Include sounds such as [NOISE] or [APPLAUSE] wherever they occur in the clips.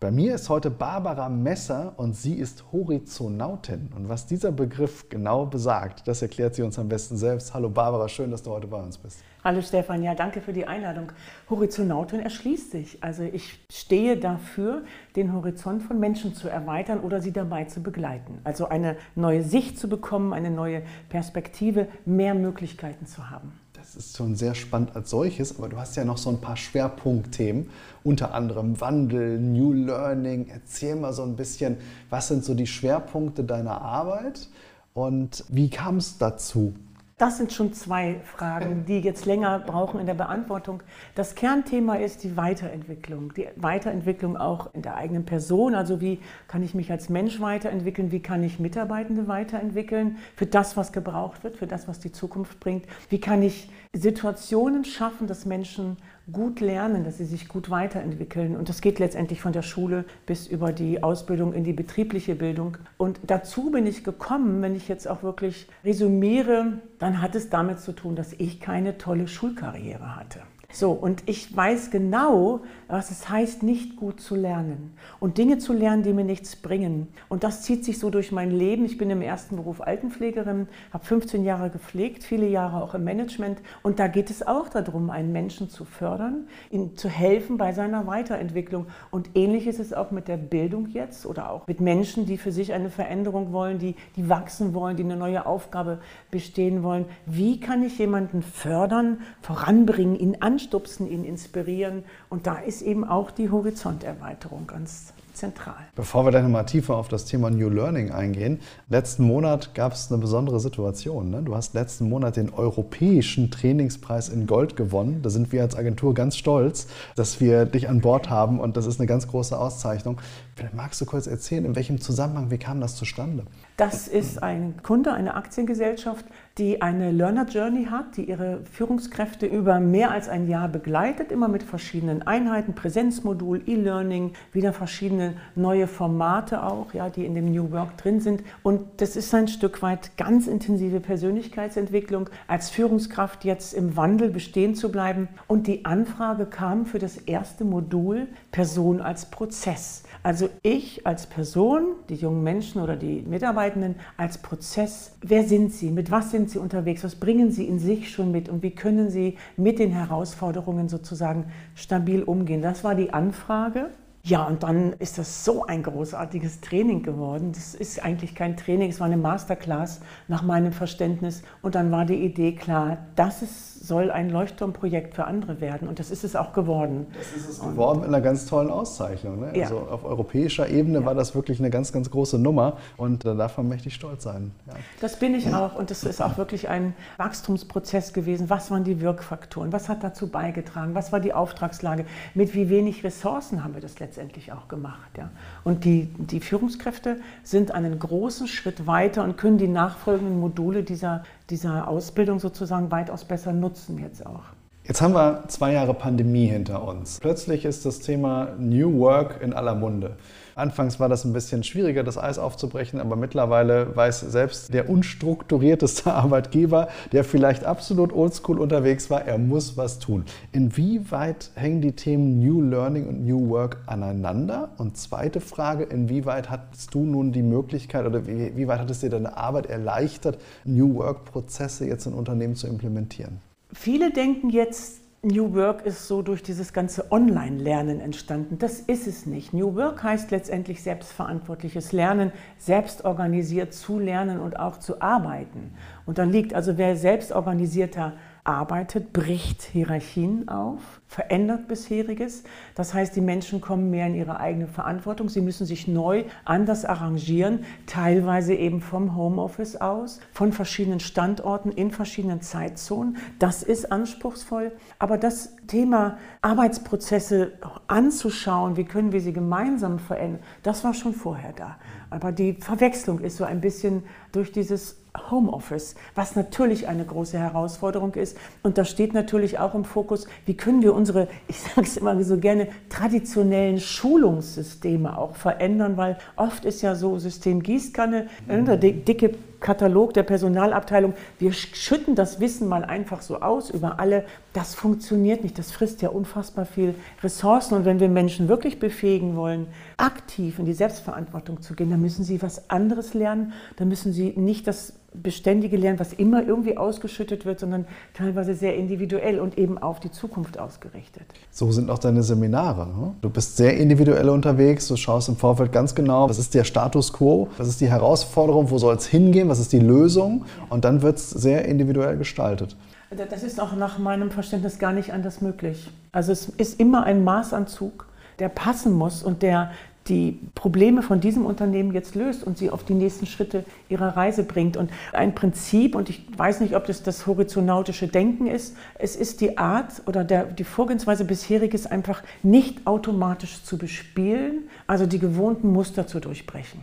Bei mir ist heute Barbara Messer und sie ist Horizonautin. Und was dieser Begriff genau besagt, das erklärt sie uns am besten selbst. Hallo Barbara, schön, dass du heute bei uns bist. Hallo Stefan, ja, danke für die Einladung. Horizonautin erschließt sich. Also ich stehe dafür, den Horizont von Menschen zu erweitern oder sie dabei zu begleiten. Also eine neue Sicht zu bekommen, eine neue Perspektive, mehr Möglichkeiten zu haben. Das ist schon sehr spannend als solches, aber du hast ja noch so ein paar Schwerpunktthemen, unter anderem Wandel, New Learning. Erzähl mal so ein bisschen, was sind so die Schwerpunkte deiner Arbeit und wie kam es dazu? Das sind schon zwei Fragen, die jetzt länger brauchen in der Beantwortung. Das Kernthema ist die Weiterentwicklung. Die Weiterentwicklung auch in der eigenen Person. Also wie kann ich mich als Mensch weiterentwickeln? Wie kann ich Mitarbeitende weiterentwickeln? Für das, was gebraucht wird, für das, was die Zukunft bringt. Wie kann ich Situationen schaffen, dass Menschen gut lernen, dass sie sich gut weiterentwickeln. Und das geht letztendlich von der Schule bis über die Ausbildung in die betriebliche Bildung. Und dazu bin ich gekommen, wenn ich jetzt auch wirklich resümiere, dann hat es damit zu tun, dass ich keine tolle Schulkarriere hatte. So, und ich weiß genau, was es heißt, nicht gut zu lernen und Dinge zu lernen, die mir nichts bringen. Und das zieht sich so durch mein Leben. Ich bin im ersten Beruf Altenpflegerin, habe 15 Jahre gepflegt, viele Jahre auch im Management. Und da geht es auch darum, einen Menschen zu fördern, ihm zu helfen bei seiner Weiterentwicklung. Und ähnlich ist es auch mit der Bildung jetzt oder auch mit Menschen, die für sich eine Veränderung wollen, die, die wachsen wollen, die eine neue Aufgabe bestehen wollen. Wie kann ich jemanden fördern, voranbringen, ihn anschauen? Anstupsen, ihn inspirieren. Und da ist eben auch die Horizonterweiterung ganz zentral. Bevor wir dann mal tiefer auf das Thema New Learning eingehen, letzten Monat gab es eine besondere Situation. Ne? Du hast letzten Monat den Europäischen Trainingspreis in Gold gewonnen. Da sind wir als Agentur ganz stolz, dass wir dich an Bord haben und das ist eine ganz große Auszeichnung. Vielleicht magst du kurz erzählen, in welchem Zusammenhang, wie kam das zustande? Das ist ein Kunde, eine Aktiengesellschaft, die eine Learner Journey hat, die ihre Führungskräfte über mehr als ein Jahr begleitet, immer mit verschiedenen Einheiten, Präsenzmodul, E-Learning, wieder verschiedene neue Formate auch, ja, die in dem New Work drin sind. Und das ist ein Stück weit ganz intensive Persönlichkeitsentwicklung, als Führungskraft jetzt im Wandel bestehen zu bleiben. Und die Anfrage kam für das erste Modul Person als Prozess. Also ich als Person, die jungen Menschen oder die Mitarbeitenden als Prozess, wer sind sie, mit was sind sie unterwegs, was bringen sie in sich schon mit und wie können sie mit den Herausforderungen sozusagen stabil umgehen. Das war die Anfrage. Ja, und dann ist das so ein großartiges Training geworden. Das ist eigentlich kein Training, es war eine Masterclass nach meinem Verständnis. Und dann war die Idee klar, das ist soll ein Leuchtturmprojekt für andere werden. Und das ist es auch geworden. Das ist es geworden mit einer ganz tollen Auszeichnung. Ne? Ja. Also auf europäischer Ebene ja. war das wirklich eine ganz, ganz große Nummer. Und da darf man mächtig stolz sein. Ja. Das bin ich auch. Und das ist auch wirklich ein Wachstumsprozess gewesen. Was waren die Wirkfaktoren? Was hat dazu beigetragen? Was war die Auftragslage? Mit wie wenig Ressourcen haben wir das letztendlich auch gemacht? Ja? Und die, die Führungskräfte sind einen großen Schritt weiter und können die nachfolgenden Module dieser, dieser Ausbildung sozusagen weitaus besser nutzen jetzt auch. Jetzt haben wir zwei Jahre Pandemie hinter uns. Plötzlich ist das Thema New Work in aller Munde. Anfangs war das ein bisschen schwieriger, das Eis aufzubrechen, aber mittlerweile weiß selbst der unstrukturierteste [LAUGHS] Arbeitgeber, der vielleicht absolut oldschool unterwegs war, er muss was tun. Inwieweit hängen die Themen New Learning und New Work aneinander? Und zweite Frage, inwieweit hattest du nun die Möglichkeit oder wie, wie weit hat es dir deine Arbeit erleichtert, New Work-Prozesse jetzt in Unternehmen zu implementieren? Viele denken jetzt, New Work ist so durch dieses ganze Online-Lernen entstanden. Das ist es nicht. New Work heißt letztendlich selbstverantwortliches Lernen, selbstorganisiert zu lernen und auch zu arbeiten. Und dann liegt also, wer selbstorganisierter arbeitet, bricht Hierarchien auf, verändert bisheriges. Das heißt, die Menschen kommen mehr in ihre eigene Verantwortung. Sie müssen sich neu anders arrangieren, teilweise eben vom Homeoffice aus, von verschiedenen Standorten in verschiedenen Zeitzonen. Das ist anspruchsvoll. Aber das Thema Arbeitsprozesse anzuschauen, wie können wir sie gemeinsam verändern, das war schon vorher da. Aber die Verwechslung ist so ein bisschen durch dieses Homeoffice, was natürlich eine große Herausforderung ist. Und da steht natürlich auch im Fokus, wie können wir unsere, ich sage es immer so gerne, traditionellen Schulungssysteme auch verändern, weil oft ist ja so System Gießkanne, mhm. dicke Katalog der Personalabteilung, wir schütten das Wissen mal einfach so aus über alle. Das funktioniert nicht, das frisst ja unfassbar viel Ressourcen. Und wenn wir Menschen wirklich befähigen wollen, aktiv in die Selbstverantwortung zu gehen, dann müssen sie was anderes lernen, dann müssen sie nicht das beständige Lernen, was immer irgendwie ausgeschüttet wird, sondern teilweise sehr individuell und eben auf die Zukunft ausgerichtet. So sind auch deine Seminare. Ne? Du bist sehr individuell unterwegs, du schaust im Vorfeld ganz genau, was ist der Status quo, was ist die Herausforderung, wo soll es hingehen, was ist die Lösung und dann wird es sehr individuell gestaltet. Das ist auch nach meinem Verständnis gar nicht anders möglich. Also es ist immer ein Maßanzug, der passen muss und der die Probleme von diesem Unternehmen jetzt löst und sie auf die nächsten Schritte ihrer Reise bringt. Und ein Prinzip, und ich weiß nicht, ob das das horizonautische Denken ist, es ist die Art oder der, die Vorgehensweise bisheriges einfach nicht automatisch zu bespielen, also die gewohnten Muster zu durchbrechen.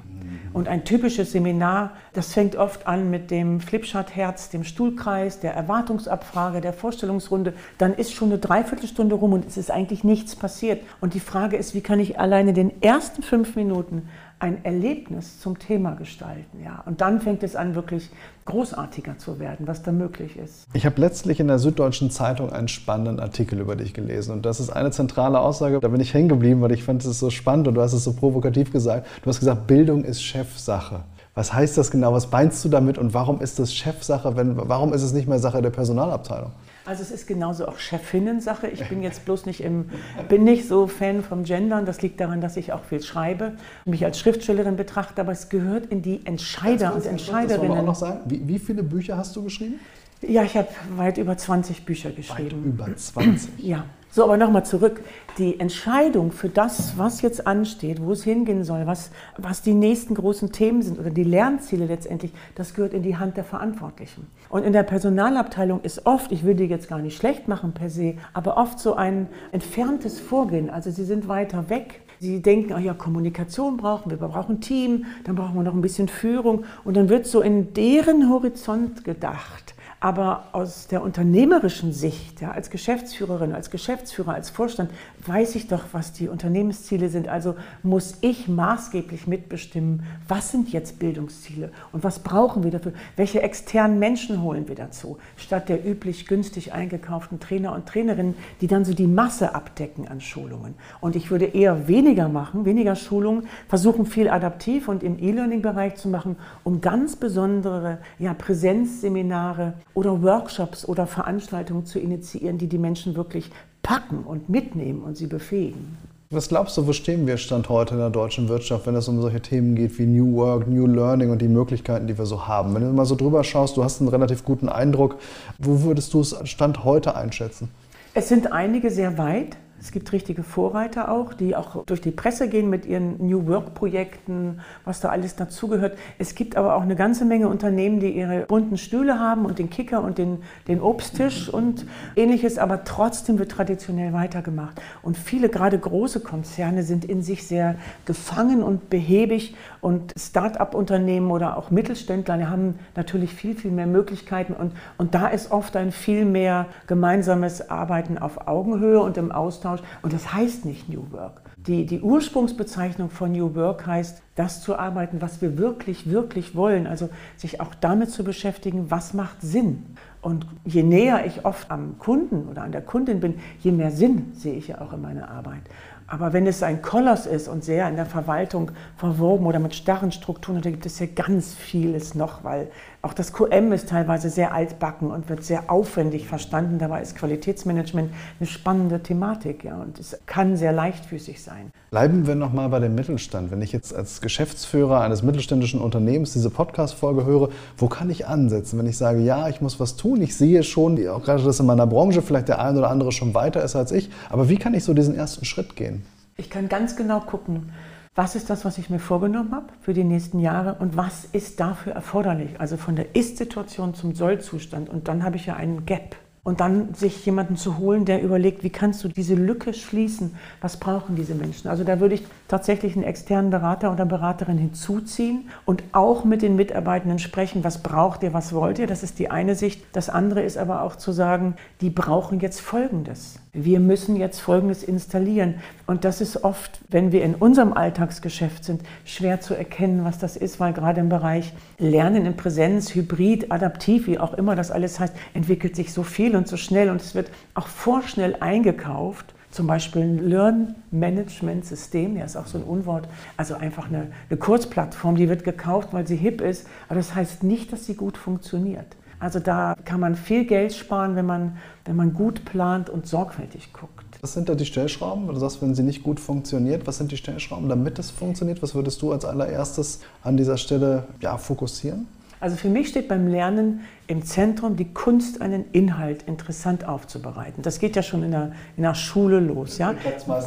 Und ein typisches Seminar, das fängt oft an mit dem Flipchart-Herz, dem Stuhlkreis, der Erwartungsabfrage, der Vorstellungsrunde. Dann ist schon eine Dreiviertelstunde rum und es ist eigentlich nichts passiert. Und die Frage ist, wie kann ich alleine den ersten fünf Minuten ein Erlebnis zum Thema gestalten. Ja. Und dann fängt es an, wirklich großartiger zu werden, was da möglich ist. Ich habe letztlich in der Süddeutschen Zeitung einen spannenden Artikel über dich gelesen. Und das ist eine zentrale Aussage, da bin ich hängen geblieben, weil ich fand es so spannend und du hast es so provokativ gesagt. Du hast gesagt, Bildung ist Chefsache. Was heißt das genau? Was meinst du damit und warum ist das Chefsache? Wenn, warum ist es nicht mehr Sache der Personalabteilung? Also es ist genauso auch Chefinnen-Sache. Ich bin jetzt bloß nicht im, bin nicht so Fan vom Gendern. Das liegt daran, dass ich auch viel schreibe, mich als Schriftstellerin betrachte, aber es gehört in die Entscheider und Entscheiderinnen. Das auch noch sagen. Wie, wie viele Bücher hast du geschrieben? Ja, ich habe weit über 20 Bücher geschrieben. Weit über 20? Ja. So, aber nochmal zurück. Die Entscheidung für das, was jetzt ansteht, wo es hingehen soll, was, was die nächsten großen Themen sind oder die Lernziele letztendlich, das gehört in die Hand der Verantwortlichen. Und in der Personalabteilung ist oft, ich will die jetzt gar nicht schlecht machen per se, aber oft so ein entferntes Vorgehen. Also sie sind weiter weg Sie denken, ach ja, Kommunikation brauchen wir, wir brauchen Team, dann brauchen wir noch ein bisschen Führung. Und dann wird so in deren Horizont gedacht. Aber aus der unternehmerischen Sicht, ja, als Geschäftsführerin, als Geschäftsführer, als Vorstand, weiß ich doch, was die Unternehmensziele sind. Also muss ich maßgeblich mitbestimmen, was sind jetzt Bildungsziele und was brauchen wir dafür? Welche externen Menschen holen wir dazu? Statt der üblich günstig eingekauften Trainer und Trainerinnen, die dann so die Masse abdecken an Schulungen. Und ich würde eher weniger machen, weniger Schulungen, versuchen viel adaptiv und im E-Learning-Bereich zu machen, um ganz besondere ja, Präsenzseminare oder Workshops oder Veranstaltungen zu initiieren, die die Menschen wirklich packen und mitnehmen und sie befähigen. Was glaubst du, wo stehen wir Stand heute in der deutschen Wirtschaft, wenn es um solche Themen geht wie New Work, New Learning und die Möglichkeiten, die wir so haben? Wenn du mal so drüber schaust, du hast einen relativ guten Eindruck. Wo würdest du es Stand heute einschätzen? Es sind einige sehr weit. Es gibt richtige Vorreiter auch, die auch durch die Presse gehen mit ihren New Work-Projekten, was da alles dazugehört. Es gibt aber auch eine ganze Menge Unternehmen, die ihre bunten Stühle haben und den Kicker und den, den Obsttisch und ähnliches, aber trotzdem wird traditionell weitergemacht. Und viele, gerade große Konzerne, sind in sich sehr gefangen und behäbig und Start-up-Unternehmen oder auch Mittelständler die haben natürlich viel, viel mehr Möglichkeiten und, und da ist oft ein viel mehr gemeinsames Arbeiten auf Augenhöhe und im Austausch Austausch. Und das heißt nicht New Work. Die, die Ursprungsbezeichnung von New Work heißt, das zu arbeiten, was wir wirklich, wirklich wollen. Also sich auch damit zu beschäftigen, was macht Sinn. Und je näher ich oft am Kunden oder an der Kundin bin, je mehr Sinn sehe ich ja auch in meiner Arbeit. Aber wenn es ein Koloss ist und sehr in der Verwaltung verwoben oder mit starren Strukturen, da gibt es ja ganz vieles noch, weil auch das QM ist teilweise sehr altbacken und wird sehr aufwendig verstanden. Dabei ist Qualitätsmanagement eine spannende Thematik ja, und es kann sehr leichtfüßig sein. Bleiben wir nochmal bei dem Mittelstand. Wenn ich jetzt als Geschäftsführer eines mittelständischen Unternehmens diese Podcast-Folge höre, wo kann ich ansetzen? Wenn ich sage, ja, ich muss was tun, ich sehe schon, auch gerade das in meiner Branche, vielleicht der eine oder andere schon weiter ist als ich, aber wie kann ich so diesen ersten Schritt gehen? Ich kann ganz genau gucken, was ist das, was ich mir vorgenommen habe für die nächsten Jahre und was ist dafür erforderlich? Also von der Ist-Situation zum Soll-Zustand. Und dann habe ich ja einen Gap. Und dann sich jemanden zu holen, der überlegt, wie kannst du diese Lücke schließen? Was brauchen diese Menschen? Also da würde ich tatsächlich einen externen Berater oder Beraterin hinzuziehen und auch mit den Mitarbeitenden sprechen, was braucht ihr, was wollt ihr? Das ist die eine Sicht. Das andere ist aber auch zu sagen, die brauchen jetzt Folgendes wir müssen jetzt Folgendes installieren. Und das ist oft, wenn wir in unserem Alltagsgeschäft sind, schwer zu erkennen, was das ist, weil gerade im Bereich Lernen in Präsenz, Hybrid, Adaptiv, wie auch immer das alles heißt, entwickelt sich so viel und so schnell und es wird auch vorschnell eingekauft. Zum Beispiel ein Learn-Management-System, ja, ist auch so ein Unwort, also einfach eine, eine Kurzplattform, die wird gekauft, weil sie hip ist, aber das heißt nicht, dass sie gut funktioniert. Also da kann man viel Geld sparen, wenn man, wenn man gut plant und sorgfältig guckt. Was sind da die Stellschrauben? Du sagst, wenn sie nicht gut funktioniert, was sind die Stellschrauben, damit es funktioniert? Was würdest du als allererstes an dieser Stelle ja, fokussieren? Also für mich steht beim Lernen im Zentrum die Kunst, einen Inhalt interessant aufzubereiten. Das geht ja schon in der, in der Schule los. Ja?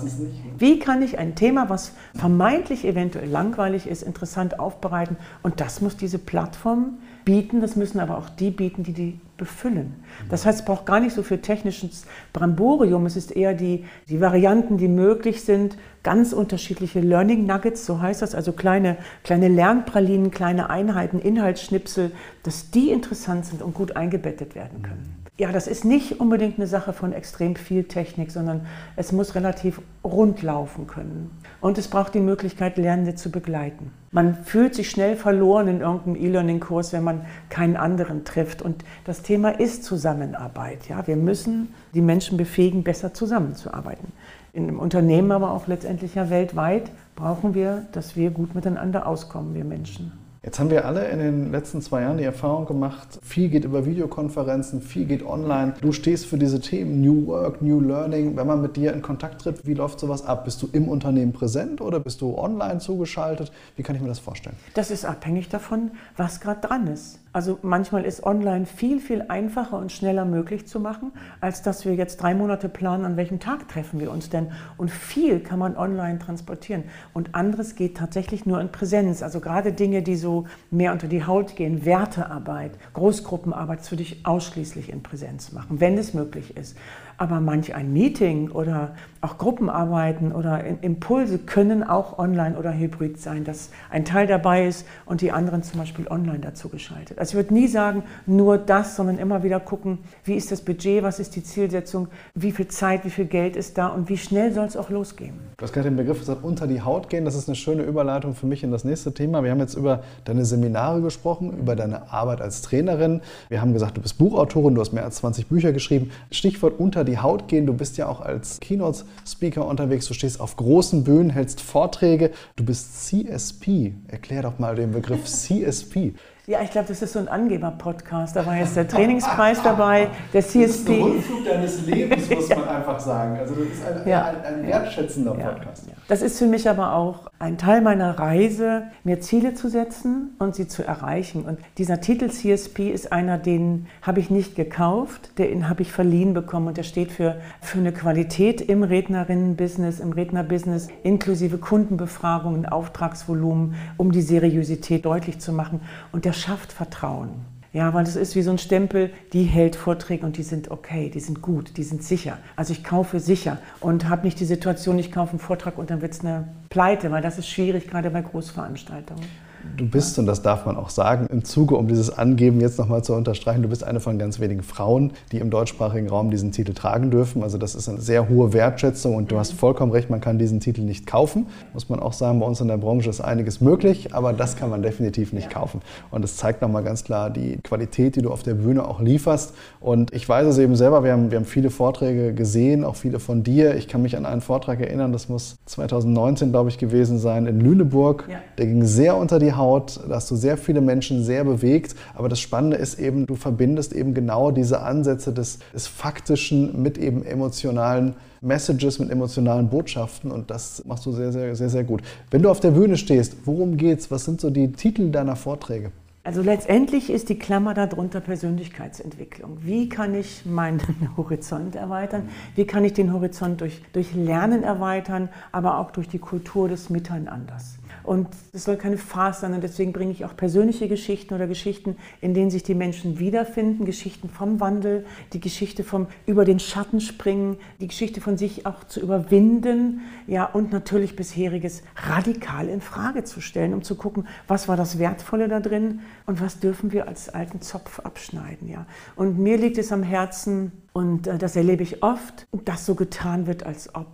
nicht. Wie kann ich ein Thema, was vermeintlich eventuell langweilig ist, interessant aufbereiten? Und das muss diese Plattform bieten, das müssen aber auch die bieten, die die befüllen. Das heißt, es braucht gar nicht so viel technisches Bramborium, es ist eher die, die Varianten, die möglich sind, ganz unterschiedliche Learning Nuggets, so heißt das, also kleine, kleine Lernpralinen, kleine Einheiten, Inhaltsschnipsel, dass die interessant sind und gut eingebettet werden können ja, das ist nicht unbedingt eine Sache von extrem viel Technik, sondern es muss relativ rund laufen können. Und es braucht die Möglichkeit, Lernende zu begleiten. Man fühlt sich schnell verloren in irgendeinem E-Learning-Kurs, wenn man keinen anderen trifft. Und das Thema ist Zusammenarbeit. Ja, wir müssen die Menschen befähigen, besser zusammenzuarbeiten. In einem Unternehmen, aber auch letztendlich ja weltweit, brauchen wir, dass wir gut miteinander auskommen, wir Menschen. Jetzt haben wir alle in den letzten zwei Jahren die Erfahrung gemacht, viel geht über Videokonferenzen, viel geht online. Du stehst für diese Themen New Work, New Learning. Wenn man mit dir in Kontakt tritt, wie läuft sowas ab? Bist du im Unternehmen präsent oder bist du online zugeschaltet? Wie kann ich mir das vorstellen? Das ist abhängig davon, was gerade dran ist. Also manchmal ist online viel, viel einfacher und schneller möglich zu machen, als dass wir jetzt drei Monate planen, an welchem Tag treffen wir uns denn. Und viel kann man online transportieren. Und anderes geht tatsächlich nur in Präsenz. Also gerade Dinge, die so mehr unter die Haut gehen, Wertearbeit, Großgruppenarbeit, das würde ich ausschließlich in Präsenz machen, wenn es möglich ist. Aber manch ein Meeting oder auch Gruppenarbeiten oder Impulse können auch online oder hybrid sein, dass ein Teil dabei ist und die anderen zum Beispiel online dazu geschaltet. Also ich würde nie sagen, nur das, sondern immer wieder gucken, wie ist das Budget, was ist die Zielsetzung, wie viel Zeit, wie viel Geld ist da und wie schnell soll es auch losgehen. Du hast gerade den Begriff gesagt, unter die Haut gehen. Das ist eine schöne Überleitung für mich in das nächste Thema. Wir haben jetzt über deine Seminare gesprochen, über deine Arbeit als Trainerin. Wir haben gesagt, du bist Buchautorin, du hast mehr als 20 Bücher geschrieben. Stichwort unter die Haut gehen. Du bist ja auch als Keynote-Speaker unterwegs. Du stehst auf großen Bühnen, hältst Vorträge. Du bist CSP. Erklär doch mal den Begriff [LAUGHS] CSP. Ja, ich glaube, das ist so ein Angeber-Podcast. Da war jetzt der Trainingspreis dabei, der CSP. Das ist der Rundflug deines Lebens, muss [LAUGHS] man einfach sagen. Also das ist ein, ja. ein, ein wertschätzender ja. Podcast. Ja. Das ist für mich aber auch ein Teil meiner Reise, mir Ziele zu setzen und sie zu erreichen. Und dieser Titel CSP ist einer, den habe ich nicht gekauft, den habe ich verliehen bekommen und der steht für, für eine Qualität im Rednerinnen-Business, im Redner-Business, inklusive Kundenbefragungen, Auftragsvolumen, um die Seriosität deutlich zu machen. Und der schafft Vertrauen. Ja, weil das ist wie so ein Stempel, die hält Vorträge und die sind okay, die sind gut, die sind sicher. Also ich kaufe sicher und habe nicht die Situation, ich kaufe einen Vortrag und dann wird es eine Pleite, weil das ist schwierig, gerade bei Großveranstaltungen. Du bist, und das darf man auch sagen, im Zuge, um dieses Angeben jetzt nochmal zu unterstreichen, du bist eine von ganz wenigen Frauen, die im deutschsprachigen Raum diesen Titel tragen dürfen. Also das ist eine sehr hohe Wertschätzung und du hast vollkommen recht, man kann diesen Titel nicht kaufen. Muss man auch sagen, bei uns in der Branche ist einiges möglich, aber das kann man definitiv nicht kaufen. Und es zeigt nochmal ganz klar die Qualität, die du auf der Bühne auch lieferst. Und ich weiß es eben selber, wir haben, wir haben viele Vorträge gesehen, auch viele von dir. Ich kann mich an einen Vortrag erinnern, das muss 2019, glaube ich, gewesen sein, in Lüneburg. Ja. Der ging sehr unter die Haut, da hast du sehr viele Menschen sehr bewegt. Aber das Spannende ist eben, du verbindest eben genau diese Ansätze des, des Faktischen mit eben emotionalen Messages, mit emotionalen Botschaften und das machst du sehr, sehr, sehr, sehr gut. Wenn du auf der Bühne stehst, worum geht's? Was sind so die Titel deiner Vorträge? Also letztendlich ist die Klammer darunter Persönlichkeitsentwicklung. Wie kann ich meinen [LAUGHS] Horizont erweitern? Wie kann ich den Horizont durch, durch Lernen erweitern, aber auch durch die Kultur des Miteinanders? Und es soll keine Farce sein. Und deswegen bringe ich auch persönliche Geschichten oder Geschichten, in denen sich die Menschen wiederfinden, Geschichten vom Wandel, die Geschichte vom über den Schatten springen, die Geschichte von sich auch zu überwinden, ja und natürlich bisheriges radikal in Frage zu stellen, um zu gucken, was war das Wertvolle da drin und was dürfen wir als alten Zopf abschneiden, ja. Und mir liegt es am Herzen und äh, das erlebe ich oft, dass so getan wird, als ob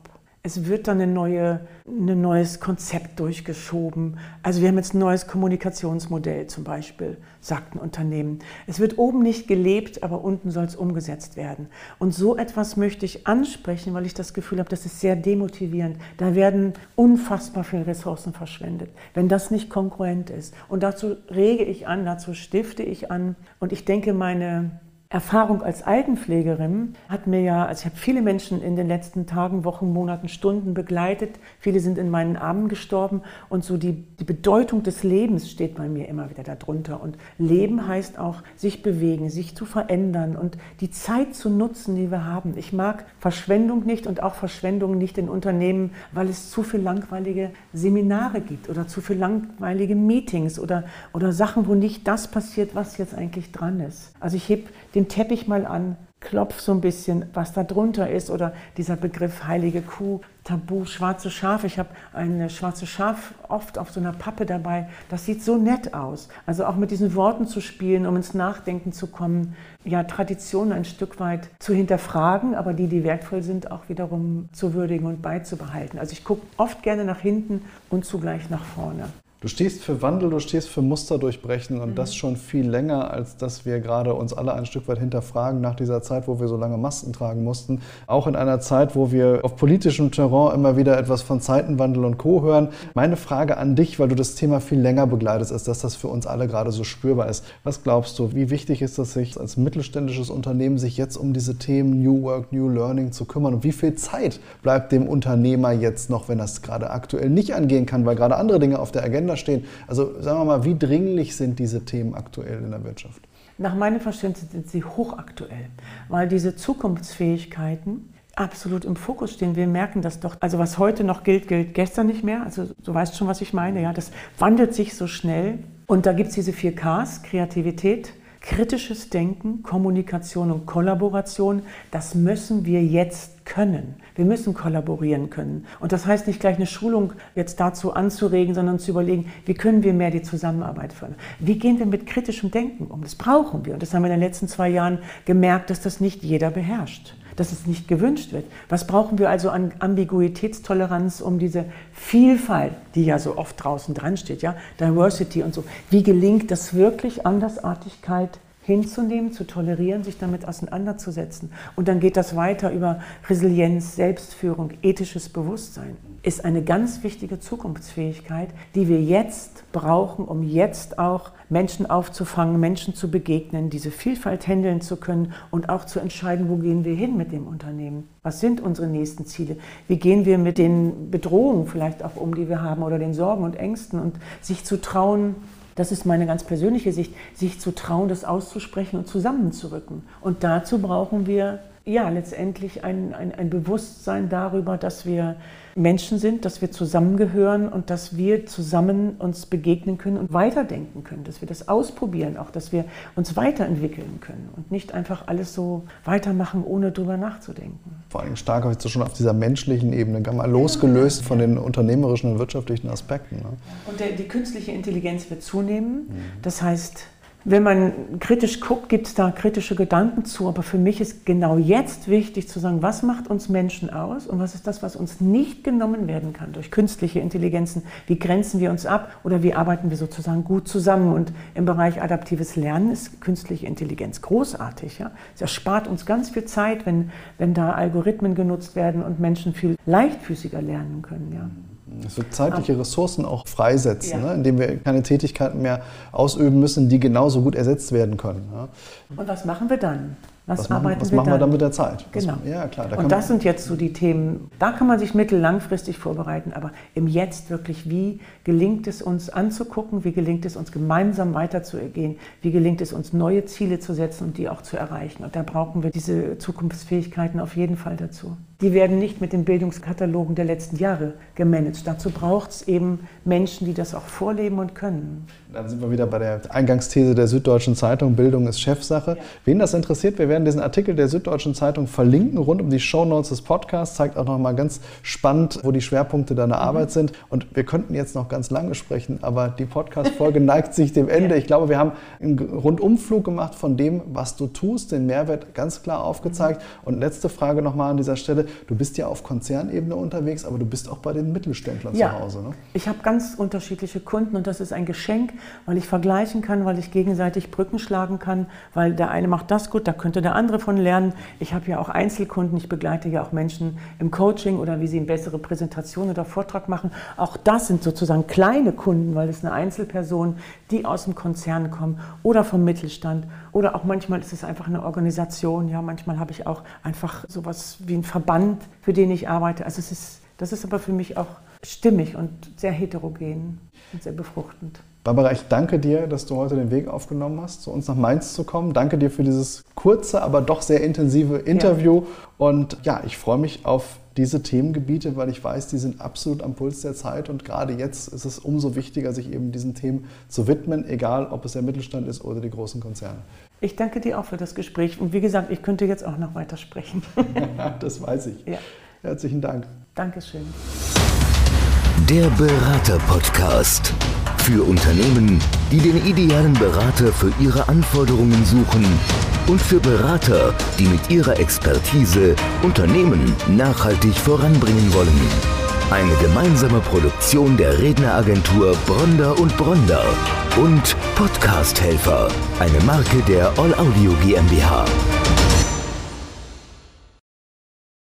es wird dann eine neue, ein neues Konzept durchgeschoben. Also wir haben jetzt ein neues Kommunikationsmodell zum Beispiel, sagt ein Unternehmen. Es wird oben nicht gelebt, aber unten soll es umgesetzt werden. Und so etwas möchte ich ansprechen, weil ich das Gefühl habe, das ist sehr demotivierend. Da werden unfassbar viele Ressourcen verschwendet, wenn das nicht konkurrent ist. Und dazu rege ich an, dazu stifte ich an. Und ich denke, meine Erfahrung als Altenpflegerin hat mir ja, also ich habe viele Menschen in den letzten Tagen, Wochen, Monaten, Stunden begleitet. Viele sind in meinen Armen gestorben und so die, die Bedeutung des Lebens steht bei mir immer wieder darunter. Und Leben heißt auch sich bewegen, sich zu verändern und die Zeit zu nutzen, die wir haben. Ich mag Verschwendung nicht und auch Verschwendung nicht in Unternehmen, weil es zu viel langweilige Seminare gibt oder zu viel langweilige Meetings oder, oder Sachen, wo nicht das passiert, was jetzt eigentlich dran ist. Also ich heb den Teppich mal an, klopf so ein bisschen, was da drunter ist oder dieser Begriff heilige Kuh, Tabu, schwarze Schafe. Ich habe ein schwarzes Schaf oft auf so einer Pappe dabei. Das sieht so nett aus. Also auch mit diesen Worten zu spielen, um ins Nachdenken zu kommen, ja, Traditionen ein Stück weit zu hinterfragen, aber die, die wertvoll sind, auch wiederum zu würdigen und beizubehalten. Also ich gucke oft gerne nach hinten und zugleich nach vorne. Du stehst für Wandel, du stehst für Muster durchbrechen und mhm. das schon viel länger, als dass wir gerade uns alle ein Stück weit hinterfragen nach dieser Zeit, wo wir so lange Masken tragen mussten. Auch in einer Zeit, wo wir auf politischem Terrain immer wieder etwas von Zeitenwandel und Co. hören. Meine Frage an dich, weil du das Thema viel länger begleitest, ist, dass das für uns alle gerade so spürbar ist. Was glaubst du, wie wichtig ist es, sich als mittelständisches Unternehmen sich jetzt um diese Themen New Work, New Learning zu kümmern? Und wie viel Zeit bleibt dem Unternehmer jetzt noch, wenn das gerade aktuell nicht angehen kann, weil gerade andere Dinge auf der Agenda Agenda stehen. Also sagen wir mal, wie dringlich sind diese Themen aktuell in der Wirtschaft? Nach meinem Verständnis sind sie hochaktuell, weil diese Zukunftsfähigkeiten absolut im Fokus stehen. Wir merken das doch. Also was heute noch gilt, gilt gestern nicht mehr. Also du weißt schon, was ich meine. Ja, das wandelt sich so schnell. Und da gibt es diese vier Ks, Kreativität, kritisches Denken, Kommunikation und Kollaboration. Das müssen wir jetzt können. Wir müssen kollaborieren können. Und das heißt nicht gleich eine Schulung jetzt dazu anzuregen, sondern zu überlegen, wie können wir mehr die Zusammenarbeit fördern? Wie gehen wir mit kritischem Denken um? Das brauchen wir. Und das haben wir in den letzten zwei Jahren gemerkt, dass das nicht jeder beherrscht dass es nicht gewünscht wird. Was brauchen wir also an Ambiguitätstoleranz, um diese Vielfalt, die ja so oft draußen dran steht, ja, Diversity und so, wie gelingt das wirklich, Andersartigkeit hinzunehmen, zu tolerieren, sich damit auseinanderzusetzen. Und dann geht das weiter über Resilienz, Selbstführung, ethisches Bewusstsein. Ist eine ganz wichtige Zukunftsfähigkeit, die wir jetzt brauchen, um jetzt auch Menschen aufzufangen, Menschen zu begegnen, diese Vielfalt handeln zu können und auch zu entscheiden, wo gehen wir hin mit dem Unternehmen? Was sind unsere nächsten Ziele? Wie gehen wir mit den Bedrohungen vielleicht auch um, die wir haben oder den Sorgen und Ängsten und sich zu trauen, das ist meine ganz persönliche Sicht, sich zu trauen, das auszusprechen und zusammenzurücken. Und dazu brauchen wir ja, letztendlich ein, ein, ein Bewusstsein darüber, dass wir Menschen sind, dass wir zusammengehören und dass wir zusammen uns begegnen können und weiterdenken können, dass wir das ausprobieren, auch dass wir uns weiterentwickeln können und nicht einfach alles so weitermachen, ohne drüber nachzudenken. Vor allem stark jetzt schon auf dieser menschlichen Ebene, mal losgelöst von den unternehmerischen und wirtschaftlichen Aspekten. Ne? Und der, die künstliche Intelligenz wird zunehmen. Das heißt, wenn man kritisch guckt, gibt es da kritische Gedanken zu. Aber für mich ist genau jetzt wichtig zu sagen, was macht uns Menschen aus und was ist das, was uns nicht genommen werden kann durch künstliche Intelligenzen? Wie grenzen wir uns ab oder wie arbeiten wir sozusagen gut zusammen? Und im Bereich adaptives Lernen ist künstliche Intelligenz großartig. Ja? Es erspart uns ganz viel Zeit, wenn, wenn da Algorithmen genutzt werden und Menschen viel leichtfüßiger lernen können. Ja. Wird zeitliche Ressourcen auch freisetzen, ja. ne, indem wir keine Tätigkeiten mehr ausüben müssen, die genauso gut ersetzt werden können. Ja. Und was machen wir dann? Was, was arbeiten was wir, machen wir dann? mit der Zeit? Genau. Was, ja, klar, da und das sind jetzt so die Themen, da kann man sich mittel-langfristig vorbereiten, aber im Jetzt wirklich, wie gelingt es uns anzugucken, wie gelingt es uns gemeinsam weiterzugehen, wie gelingt es uns neue Ziele zu setzen und die auch zu erreichen. Und da brauchen wir diese Zukunftsfähigkeiten auf jeden Fall dazu. Die werden nicht mit den Bildungskatalogen der letzten Jahre gemanagt. Dazu braucht es eben Menschen, die das auch vorleben und können. Dann sind wir wieder bei der Eingangsthese der Süddeutschen Zeitung, Bildung ist Chefsache. Ja. Wen das interessiert, wir werden diesen Artikel der Süddeutschen Zeitung verlinken, rund um die Shownotes des Podcasts, zeigt auch nochmal ganz spannend, wo die Schwerpunkte deiner mhm. Arbeit sind. Und wir könnten jetzt noch ganz lange sprechen, aber die Podcast-Folge [LAUGHS] neigt sich dem Ende. Ja. Ich glaube, wir haben einen Rundumflug gemacht von dem, was du tust, den Mehrwert ganz klar aufgezeigt. Mhm. Und letzte Frage nochmal an dieser Stelle. Du bist ja auf Konzernebene unterwegs, aber du bist auch bei den Mittelständlern ja. zu Hause. Ne? Ich habe ganz unterschiedliche Kunden und das ist ein Geschenk, weil ich vergleichen kann, weil ich gegenseitig Brücken schlagen kann, weil der eine macht das gut, da könnte der andere von lernen. Ich habe ja auch Einzelkunden, ich begleite ja auch Menschen im Coaching oder wie sie eine bessere Präsentation oder Vortrag machen. Auch das sind sozusagen kleine Kunden, weil es eine Einzelperson, die aus dem Konzern kommen oder vom Mittelstand oder auch manchmal ist es einfach eine Organisation. Ja, manchmal habe ich auch einfach sowas wie einen Verband, für den ich arbeite. Also es ist, das ist aber für mich auch stimmig und sehr heterogen und sehr befruchtend. Barbara, ich danke dir, dass du heute den Weg aufgenommen hast, zu uns nach Mainz zu kommen. Danke dir für dieses kurze, aber doch sehr intensive Interview. Ja. Und ja, ich freue mich auf diese Themengebiete, weil ich weiß, die sind absolut am Puls der Zeit. Und gerade jetzt ist es umso wichtiger, sich eben diesen Themen zu widmen, egal ob es der Mittelstand ist oder die großen Konzerne. Ich danke dir auch für das Gespräch. Und wie gesagt, ich könnte jetzt auch noch weiter sprechen. [LAUGHS] das weiß ich. Ja. Herzlichen Dank. Dankeschön. Der Berater-Podcast. Für Unternehmen, die den idealen Berater für ihre Anforderungen suchen und für Berater, die mit ihrer Expertise Unternehmen nachhaltig voranbringen wollen. Eine gemeinsame Produktion der Redneragentur Bronder und Bronder und Podcast Helfer, eine Marke der All Audio GmbH.